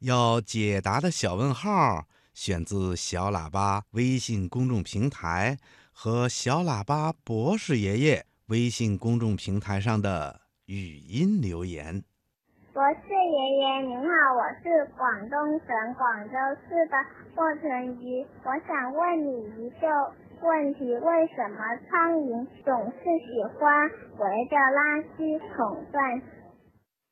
要解答的小问号，选自小喇叭微信公众平台和小喇叭博士爷爷微信公众平台上的语音留言。博士爷爷您好，我是广东省广州市的霍成瑜，我想问你一个问题：为什么苍蝇总是喜欢围着垃圾桶转？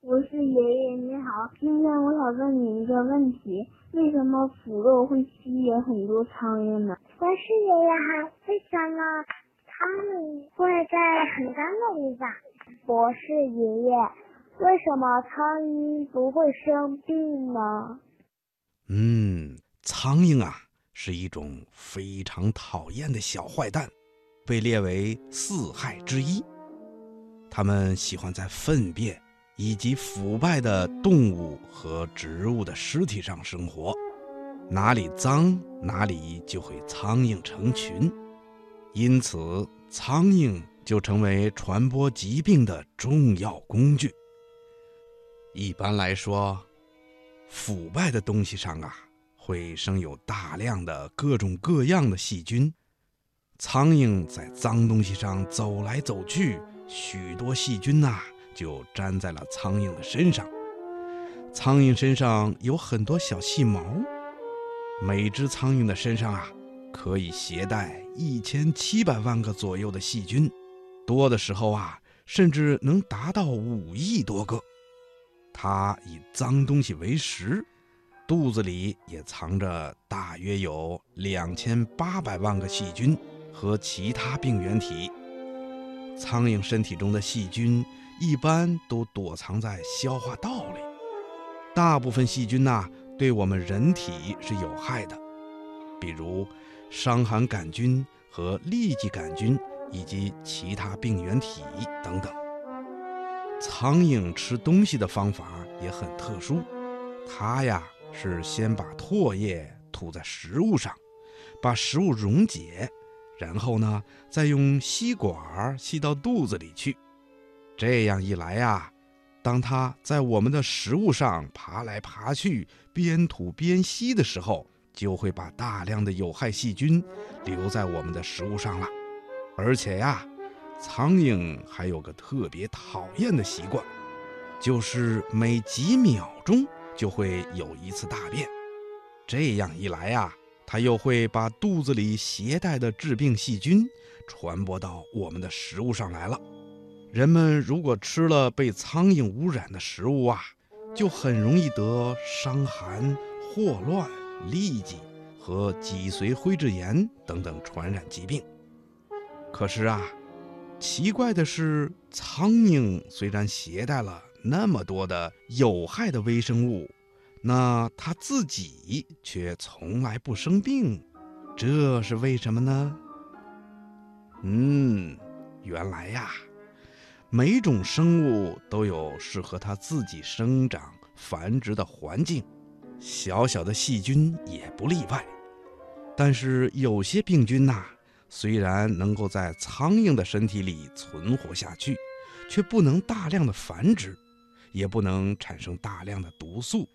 博士爷爷你好，今天我想问你一个问题：为什么腐肉会吸引很多苍蝇呢？博士爷爷好，为什么苍蝇会在很干的地方？博士爷爷，为什么苍蝇不会生病呢？嗯，苍蝇啊是一种非常讨厌的小坏蛋，被列为四害之一。它们喜欢在粪便。以及腐败的动物和植物的尸体上生活，哪里脏哪里就会苍蝇成群，因此苍蝇就成为传播疾病的重要工具。一般来说，腐败的东西上啊会生有大量的各种各样的细菌，苍蝇在脏东西上走来走去，许多细菌呐。就粘在了苍蝇的身上。苍蝇身上有很多小细毛，每只苍蝇的身上啊，可以携带一千七百万个左右的细菌，多的时候啊，甚至能达到五亿多个。它以脏东西为食，肚子里也藏着大约有两千八百万个细菌和其他病原体。苍蝇身体中的细菌。一般都躲藏在消化道里，大部分细菌呐对我们人体是有害的，比如伤寒杆菌和痢疾杆菌以及其他病原体等等。苍蝇吃东西的方法也很特殊，它呀是先把唾液吐在食物上，把食物溶解，然后呢再用吸管吸到肚子里去。这样一来呀，当它在我们的食物上爬来爬去，边吐边吸的时候，就会把大量的有害细菌留在我们的食物上了。而且呀，苍蝇还有个特别讨厌的习惯，就是每几秒钟就会有一次大便。这样一来呀，它又会把肚子里携带的致病细菌传播到我们的食物上来了。人们如果吃了被苍蝇污染的食物啊，就很容易得伤寒、霍乱、痢疾和脊髓灰质炎等等传染疾病。可是啊，奇怪的是，苍蝇虽然携带了那么多的有害的微生物，那它自己却从来不生病，这是为什么呢？嗯，原来呀。每种生物都有适合它自己生长繁殖的环境，小小的细菌也不例外。但是有些病菌呐，虽然能够在苍蝇的身体里存活下去，却不能大量的繁殖，也不能产生大量的毒素，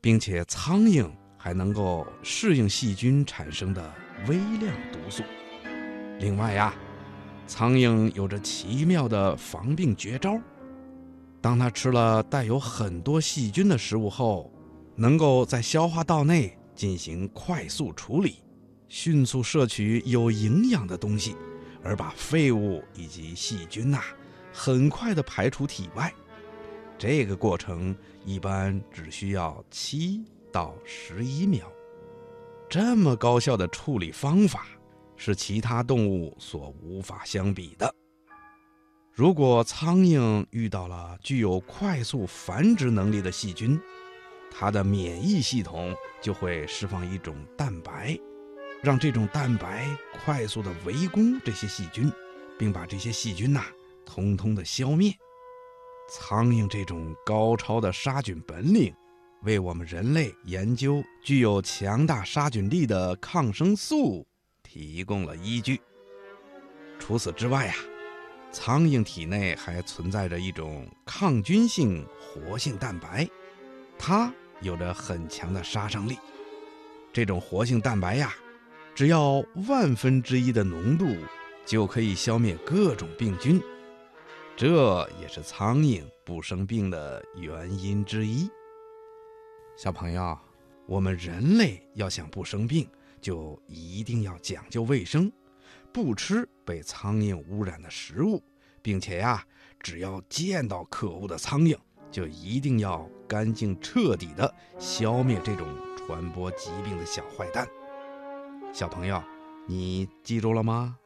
并且苍蝇还能够适应细菌产生的微量毒素。另外呀。苍蝇有着奇妙的防病绝招，当它吃了带有很多细菌的食物后，能够在消化道内进行快速处理，迅速摄取有营养的东西，而把废物以及细菌呐，很快的排出体外。这个过程一般只需要七到十一秒，这么高效的处理方法。是其他动物所无法相比的。如果苍蝇遇到了具有快速繁殖能力的细菌，它的免疫系统就会释放一种蛋白，让这种蛋白快速的围攻这些细菌，并把这些细菌呐，通通的消灭。苍蝇这种高超的杀菌本领，为我们人类研究具有强大杀菌力的抗生素提供了依据。除此之外呀，苍蝇体内还存在着一种抗菌性活性蛋白，它有着很强的杀伤力。这种活性蛋白呀，只要万分之一的浓度，就可以消灭各种病菌。这也是苍蝇不生病的原因之一。小朋友，我们人类要想不生病，就一定要讲究卫生，不吃被苍蝇污染的食物，并且呀，只要见到可恶的苍蝇，就一定要干净彻底的消灭这种传播疾病的小坏蛋。小朋友，你记住了吗？